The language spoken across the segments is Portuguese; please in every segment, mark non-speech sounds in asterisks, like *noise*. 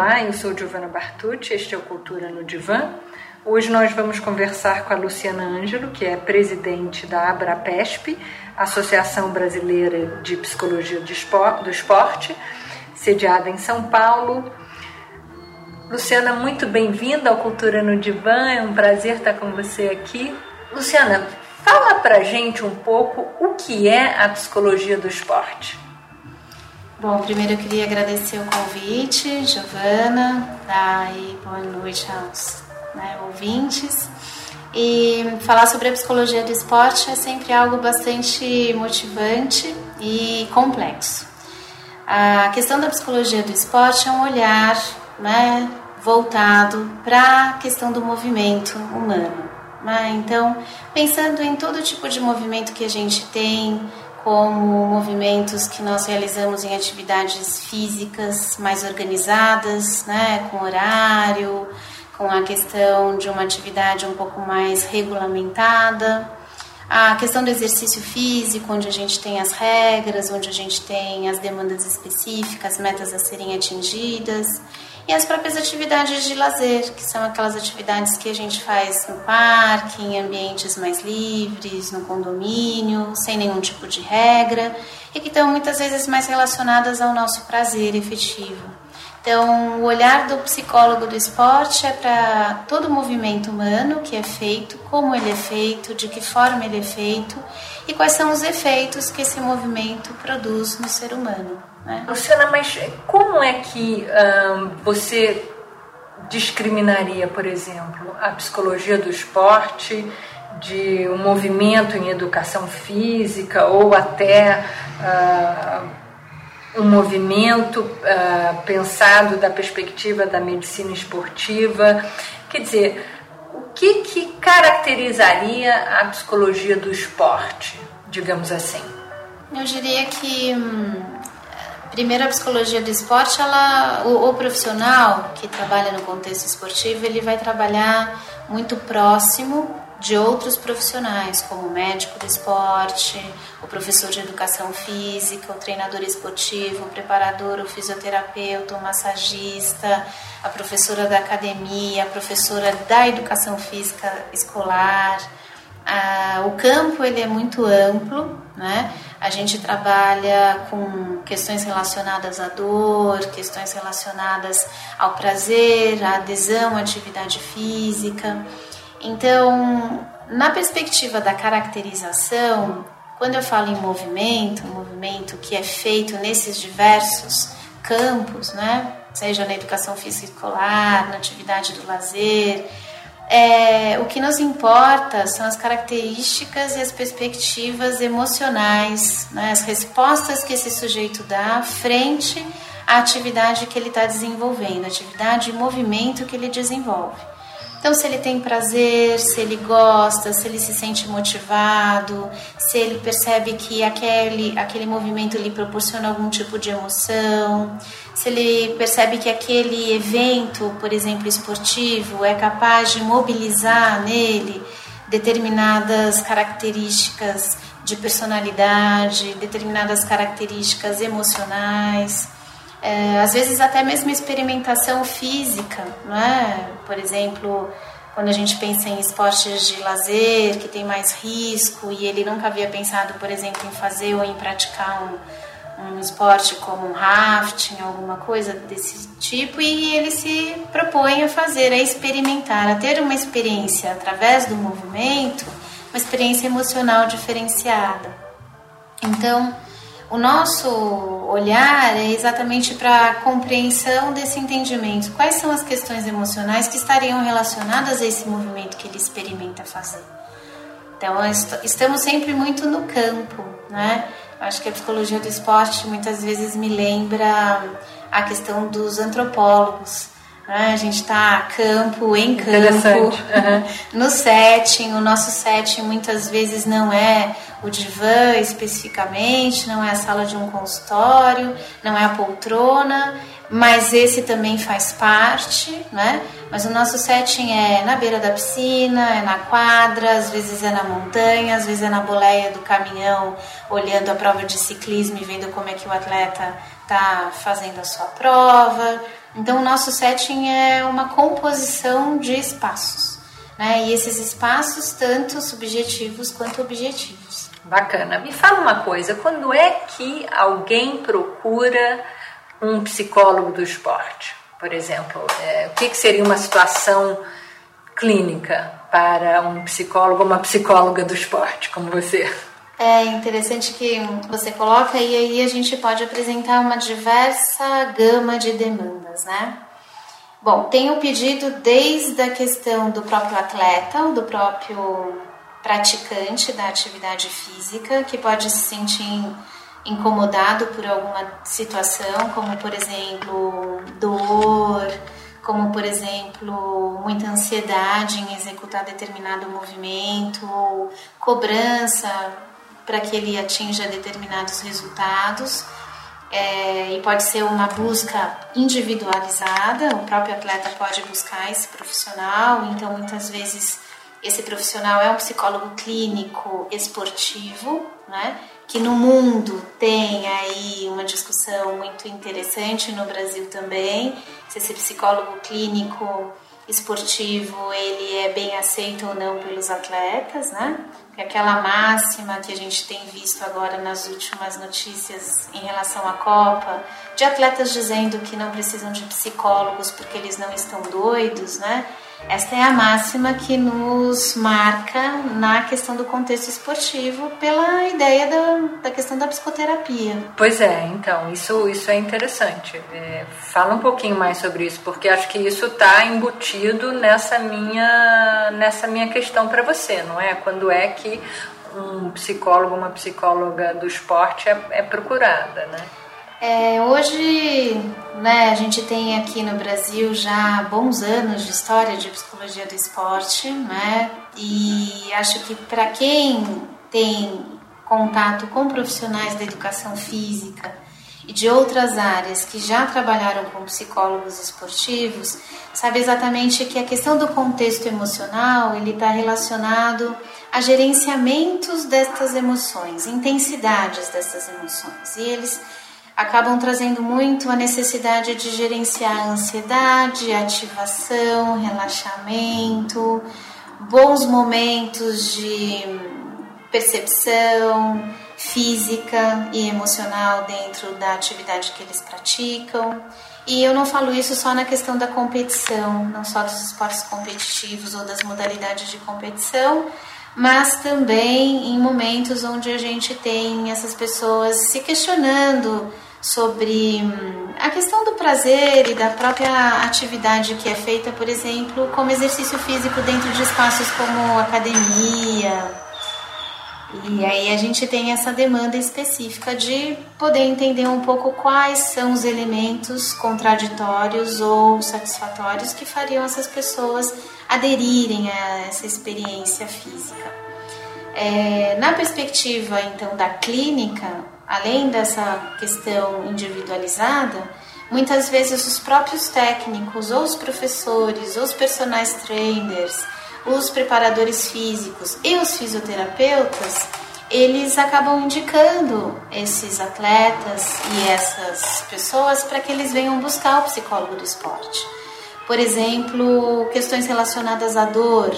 Olá, eu sou Giovana Bartucci, este é o Cultura no Divã. Hoje nós vamos conversar com a Luciana Ângelo, que é presidente da ABRAPESP, Associação Brasileira de Psicologia do Esporte, sediada em São Paulo. Luciana, muito bem-vinda ao Cultura no Divã, é um prazer estar com você aqui. Luciana, fala pra gente um pouco o que é a psicologia do esporte. Bom, primeiro eu queria agradecer o convite, Giovana, e boa noite aos né, ouvintes. E falar sobre a psicologia do esporte é sempre algo bastante motivante e complexo. A questão da psicologia do esporte é um olhar né, voltado para a questão do movimento humano. Né? Então, pensando em todo tipo de movimento que a gente tem, como movimentos que nós realizamos em atividades físicas mais organizadas, né, com horário, com a questão de uma atividade um pouco mais regulamentada, a questão do exercício físico, onde a gente tem as regras, onde a gente tem as demandas específicas, metas a serem atingidas, e as próprias atividades de lazer, que são aquelas atividades que a gente faz no parque, em ambientes mais livres, no condomínio, sem nenhum tipo de regra, e que estão muitas vezes mais relacionadas ao nosso prazer efetivo. Então, o olhar do psicólogo do esporte é para todo o movimento humano que é feito, como ele é feito, de que forma ele é feito e quais são os efeitos que esse movimento produz no ser humano. Né? Luciana, mas como é que você discriminaria, por exemplo, a psicologia do esporte de um movimento em educação física ou até uh, um movimento uh, pensado da perspectiva da medicina esportiva? Quer dizer, o que, que caracterizaria a psicologia do esporte, digamos assim? Eu diria que hum Primeiro, a psicologia do esporte, ela, o, o, profissional que trabalha no contexto esportivo, ele vai trabalhar muito próximo de outros profissionais, como o médico do esporte, o professor de educação física, o treinador esportivo, o preparador, o fisioterapeuta, o massagista, a professora da academia, a professora da educação física escolar. Ah, o campo ele é muito amplo, né? A gente trabalha com questões relacionadas à dor, questões relacionadas ao prazer, à adesão à atividade física. Então, na perspectiva da caracterização, quando eu falo em movimento, movimento que é feito nesses diversos campos, né? Seja na educação física escolar, na atividade do lazer, é, o que nos importa são as características e as perspectivas emocionais, né, as respostas que esse sujeito dá frente à atividade que ele está desenvolvendo, atividade e movimento que ele desenvolve. Então, se ele tem prazer, se ele gosta, se ele se sente motivado, se ele percebe que aquele, aquele movimento lhe proporciona algum tipo de emoção, se ele percebe que aquele evento, por exemplo, esportivo, é capaz de mobilizar nele determinadas características de personalidade, determinadas características emocionais é, às vezes até mesmo experimentação física, não é? Por exemplo, quando a gente pensa em esportes de lazer que tem mais risco e ele nunca havia pensado, por exemplo, em fazer ou em praticar um, um esporte como um rafting, alguma coisa desse tipo, e ele se propõe a fazer, a experimentar, a ter uma experiência através do movimento, uma experiência emocional diferenciada. Então, o nosso olhar é exatamente para a compreensão desse entendimento. Quais são as questões emocionais que estariam relacionadas a esse movimento que ele experimenta fazer? Então, estamos sempre muito no campo, né? Acho que a psicologia do esporte muitas vezes me lembra a questão dos antropólogos. Né? A gente está campo em campo, uhum. *laughs* no setting. O nosso setting muitas vezes não é o divã especificamente, não é a sala de um consultório, não é a poltrona, mas esse também faz parte, né? Mas o nosso setting é na beira da piscina, é na quadra, às vezes é na montanha, às vezes é na boleia do caminhão, olhando a prova de ciclismo e vendo como é que o atleta está fazendo a sua prova. Então, o nosso setting é uma composição de espaços, né? E esses espaços, tanto subjetivos quanto objetivos. Bacana. Me fala uma coisa: quando é que alguém procura um psicólogo do esporte? Por exemplo, é, o que, que seria uma situação clínica para um psicólogo ou uma psicóloga do esporte, como você? É interessante que você coloca e aí a gente pode apresentar uma diversa gama de demandas, né? Bom, tem o pedido desde a questão do próprio atleta, ou do próprio praticante da atividade física, que pode se sentir incomodado por alguma situação, como por exemplo dor, como por exemplo muita ansiedade em executar determinado movimento, ou cobrança para que ele atinja determinados resultados. É, e pode ser uma busca individualizada, o próprio atleta pode buscar esse profissional, então muitas vezes esse profissional é um psicólogo clínico esportivo, né? Que no mundo tem aí uma discussão muito interessante no Brasil também, se esse psicólogo clínico esportivo ele é bem aceito ou não pelos atletas, né? Que aquela máxima que a gente tem visto agora nas últimas notícias em relação à Copa, de atletas dizendo que não precisam de psicólogos porque eles não estão doidos, né? Esta é a máxima que nos marca na questão do contexto esportivo pela ideia da, da questão da psicoterapia. Pois é, então, isso, isso é interessante. É, fala um pouquinho mais sobre isso, porque acho que isso está embutido nessa minha, nessa minha questão para você, não é? Quando é que um psicólogo, uma psicóloga do esporte é, é procurada, né? É, hoje, né, a gente tem aqui no Brasil já bons anos de história de psicologia do esporte, né? E acho que para quem tem contato com profissionais da educação física e de outras áreas que já trabalharam com psicólogos esportivos, sabe exatamente que a questão do contexto emocional ele está relacionado a gerenciamentos destas emoções, intensidades dessas emoções, e eles acabam trazendo muito a necessidade de gerenciar ansiedade, ativação, relaxamento, bons momentos de percepção física e emocional dentro da atividade que eles praticam. E eu não falo isso só na questão da competição, não só dos esportes competitivos ou das modalidades de competição, mas também em momentos onde a gente tem essas pessoas se questionando sobre hum, a questão do prazer e da própria atividade que é feita, por exemplo, como exercício físico dentro de espaços como academia. E aí a gente tem essa demanda específica de poder entender um pouco quais são os elementos contraditórios ou satisfatórios que fariam essas pessoas aderirem a essa experiência física. É, na perspectiva então da clínica, além dessa questão individualizada, muitas vezes os próprios técnicos, ou os professores, ou os personagens trainers, os preparadores físicos e os fisioterapeutas, eles acabam indicando esses atletas e essas pessoas para que eles venham buscar o psicólogo do esporte. Por exemplo, questões relacionadas à dor,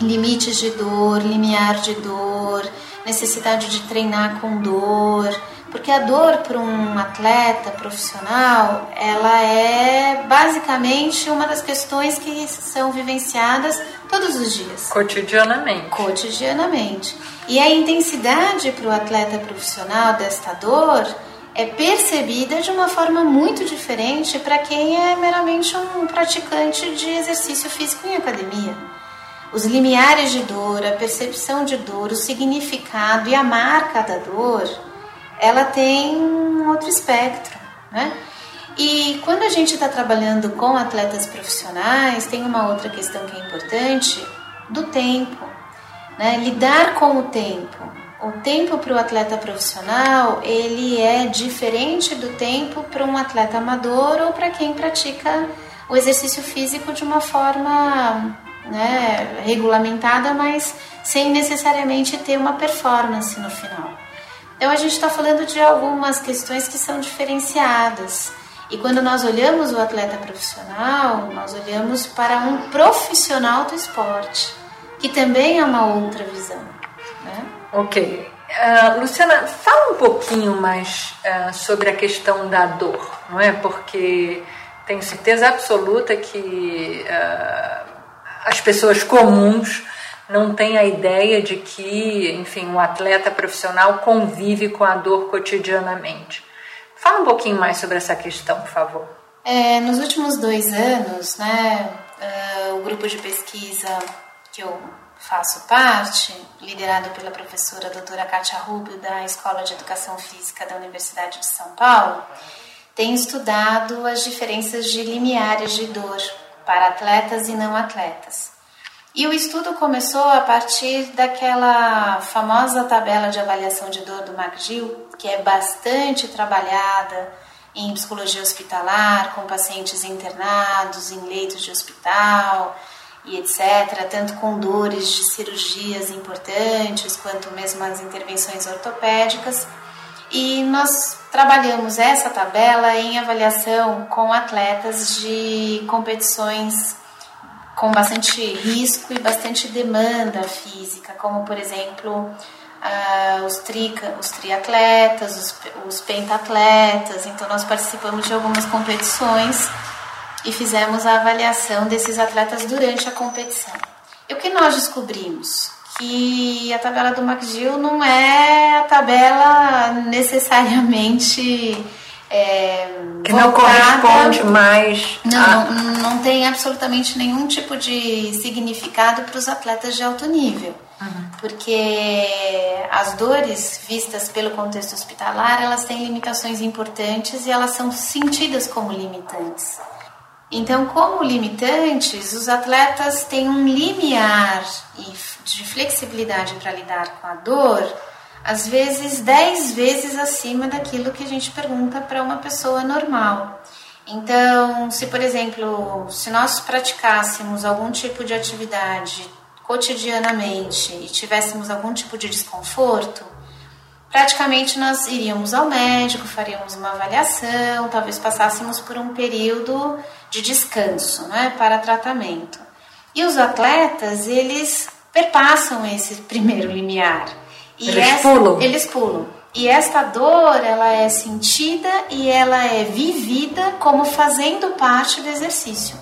limites de dor, limiar de dor, necessidade de treinar com dor, porque a dor para um atleta profissional, ela é basicamente uma das questões que são vivenciadas todos os dias. Cotidianamente. Cotidianamente. E a intensidade para o atleta profissional desta dor é percebida de uma forma muito diferente para quem é meramente um praticante de exercício físico em academia os limiares de dor, a percepção de dor, o significado e a marca da dor, ela tem um outro espectro, né? E quando a gente está trabalhando com atletas profissionais, tem uma outra questão que é importante, do tempo, né? Lidar com o tempo. O tempo para o atleta profissional, ele é diferente do tempo para um atleta amador ou para quem pratica o exercício físico de uma forma né, regulamentada, mas sem necessariamente ter uma performance no final. Então a gente está falando de algumas questões que são diferenciadas E quando nós olhamos o atleta profissional, nós olhamos para um profissional do esporte, que também é uma outra visão. Né? Ok. Uh, Luciana, fala um pouquinho mais uh, sobre a questão da dor, não é? Porque tenho certeza absoluta que uh, as pessoas comuns não têm a ideia de que, enfim, um atleta profissional convive com a dor cotidianamente. Fala um pouquinho mais sobre essa questão, por favor. É, nos últimos dois anos, né, uh, o grupo de pesquisa que eu faço parte, liderado pela professora doutora Kátia Rubio, da Escola de Educação Física da Universidade de São Paulo, tem estudado as diferenças de limiares de dor para atletas e não atletas. E o estudo começou a partir daquela famosa tabela de avaliação de dor do McGill, que é bastante trabalhada em psicologia hospitalar, com pacientes internados em leitos de hospital e etc., tanto com dores de cirurgias importantes, quanto mesmo as intervenções ortopédicas. E nós trabalhamos essa tabela em avaliação com atletas de competições com bastante risco e bastante demanda física, como por exemplo os, trica, os triatletas, os, os pentatletas. Então, nós participamos de algumas competições e fizemos a avaliação desses atletas durante a competição. E o que nós descobrimos? Que a tabela do McGill não é a tabela necessariamente é, que não corresponde mais. Não, a... não, não tem absolutamente nenhum tipo de significado para os atletas de alto nível. Uhum. Porque as dores vistas pelo contexto hospitalar, elas têm limitações importantes e elas são sentidas como limitantes. Então, como limitantes, os atletas têm um limiar de flexibilidade para lidar com a dor, às vezes 10 vezes acima daquilo que a gente pergunta para uma pessoa normal. Então, se por exemplo, se nós praticássemos algum tipo de atividade cotidianamente e tivéssemos algum tipo de desconforto, praticamente nós iríamos ao médico, faríamos uma avaliação, talvez passássemos por um período de descanso, né, para tratamento. E os atletas, eles perpassam esse primeiro limiar. E eles essa, pulam. Eles pulam. E esta dor, ela é sentida e ela é vivida como fazendo parte do exercício.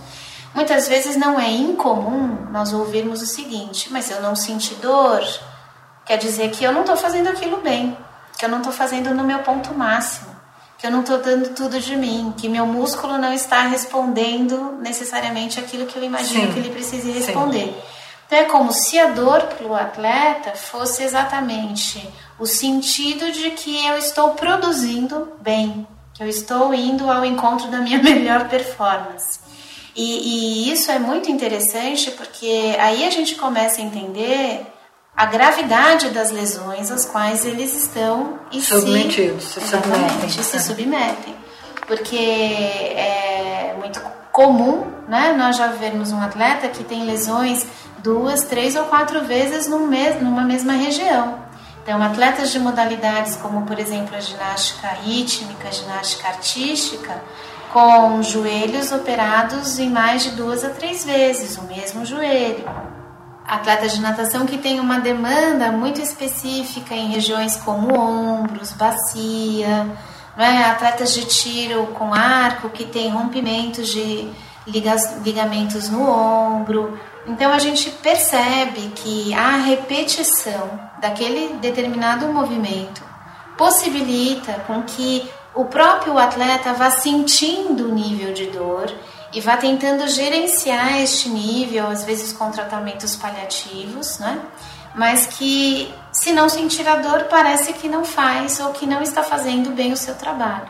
Muitas vezes não é incomum nós ouvirmos o seguinte: mas eu não senti dor, quer dizer que eu não estou fazendo aquilo bem, que eu não estou fazendo no meu ponto máximo, que eu não estou dando tudo de mim, que meu músculo não está respondendo necessariamente aquilo que eu imagino Sim. que ele precise responder. Sim. Então é como se a dor para o atleta fosse exatamente o sentido de que eu estou produzindo bem, que eu estou indo ao encontro da minha *laughs* melhor performance. E, e, isso é muito interessante porque aí a gente começa a entender a gravidade das lesões às quais eles estão e submetidos, se, se submetem. se submetem. Porque é muito comum né, nós já vermos um atleta que tem lesões duas, três ou quatro vezes no mes numa mesma região. Então, atletas de modalidades como, por exemplo, a ginástica rítmica, a ginástica artística, com joelhos operados em mais de duas a três vezes, o mesmo joelho. Atletas de natação que têm uma demanda muito específica em regiões como ombros, bacia, é? atletas de tiro com arco que têm rompimentos de ligamentos no ombro. Então a gente percebe que a repetição daquele determinado movimento possibilita com que o próprio atleta vá sentindo o nível de dor e vá tentando gerenciar este nível, às vezes com tratamentos paliativos, né? Mas que se não sentir a dor, parece que não faz ou que não está fazendo bem o seu trabalho.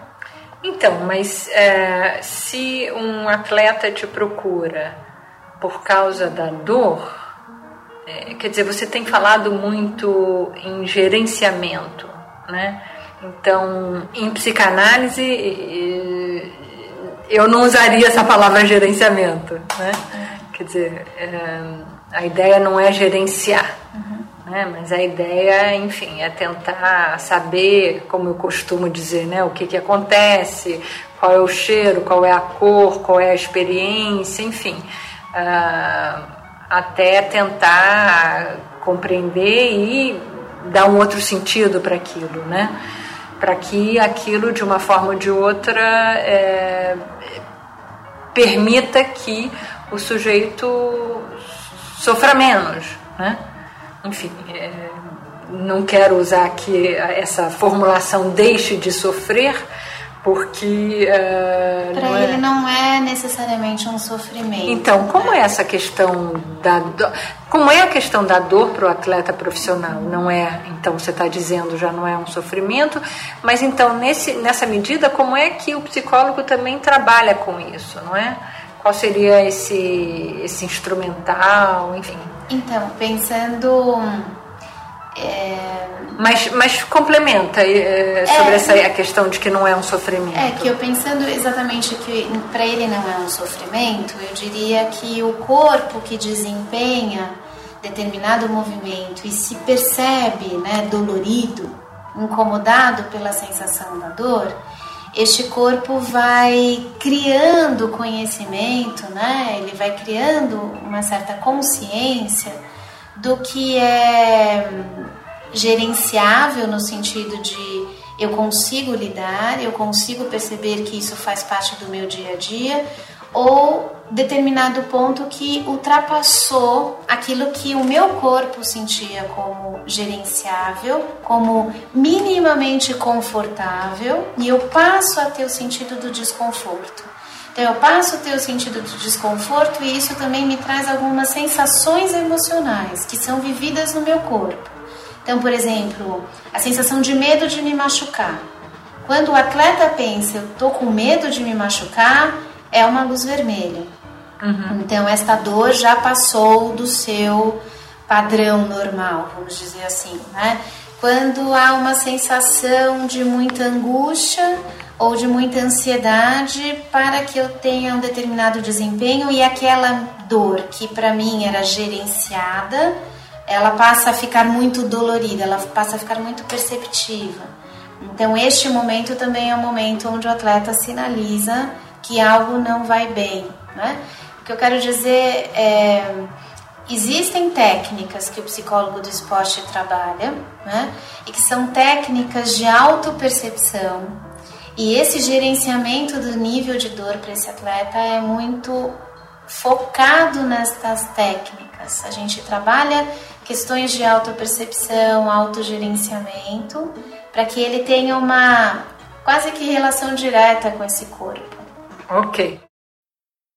Então, mas é, se um atleta te procura por causa da dor, é, quer dizer, você tem falado muito em gerenciamento, né? Então, em psicanálise, eu não usaria essa palavra gerenciamento, né? Quer dizer, é, a ideia não é gerenciar, uhum. né? Mas a ideia, enfim, é tentar saber, como eu costumo dizer, né? O que que acontece, qual é o cheiro, qual é a cor, qual é a experiência, enfim, uh, até tentar compreender e dar um outro sentido para aquilo, né? Para que aquilo, de uma forma ou de outra, é, permita que o sujeito sofra menos, né? Enfim, é, não quero usar aqui essa formulação deixe de sofrer, porque uh, para ele é... não é necessariamente um sofrimento. Então, como né? é essa questão da do... como é a questão da dor para o atleta profissional? Não é, então você está dizendo já não é um sofrimento, mas então nesse nessa medida como é que o psicólogo também trabalha com isso, não é? Qual seria esse esse instrumental, enfim? Então, pensando é... Mas, mas complementa é, sobre é, essa a questão de que não é um sofrimento. É que eu pensando exatamente que para ele não é um sofrimento, eu diria que o corpo que desempenha determinado movimento e se percebe né, dolorido, incomodado pela sensação da dor, este corpo vai criando conhecimento, né? Ele vai criando uma certa consciência do que é gerenciável no sentido de eu consigo lidar, eu consigo perceber que isso faz parte do meu dia a dia, ou determinado ponto que ultrapassou aquilo que o meu corpo sentia como gerenciável, como minimamente confortável, e eu passo a ter o sentido do desconforto. Então eu passo a ter o sentido de desconforto e isso também me traz algumas sensações emocionais que são vividas no meu corpo. Então, por exemplo, a sensação de medo de me machucar. Quando o atleta pensa, eu tô com medo de me machucar, é uma luz vermelha. Uhum. Então, esta dor já passou do seu padrão normal, vamos dizer assim, né? Quando há uma sensação de muita angústia, ou de muita ansiedade para que eu tenha um determinado desempenho e aquela dor que para mim era gerenciada, ela passa a ficar muito dolorida, ela passa a ficar muito perceptiva. Então, este momento também é um momento onde o atleta sinaliza que algo não vai bem. Né? O que eu quero dizer é. Existem técnicas que o psicólogo do esporte trabalha, né? E que são técnicas de autopercepção, e esse gerenciamento do nível de dor para esse atleta é muito focado nestas técnicas. A gente trabalha questões de autopercepção, autogerenciamento, para que ele tenha uma quase que relação direta com esse corpo. Ok.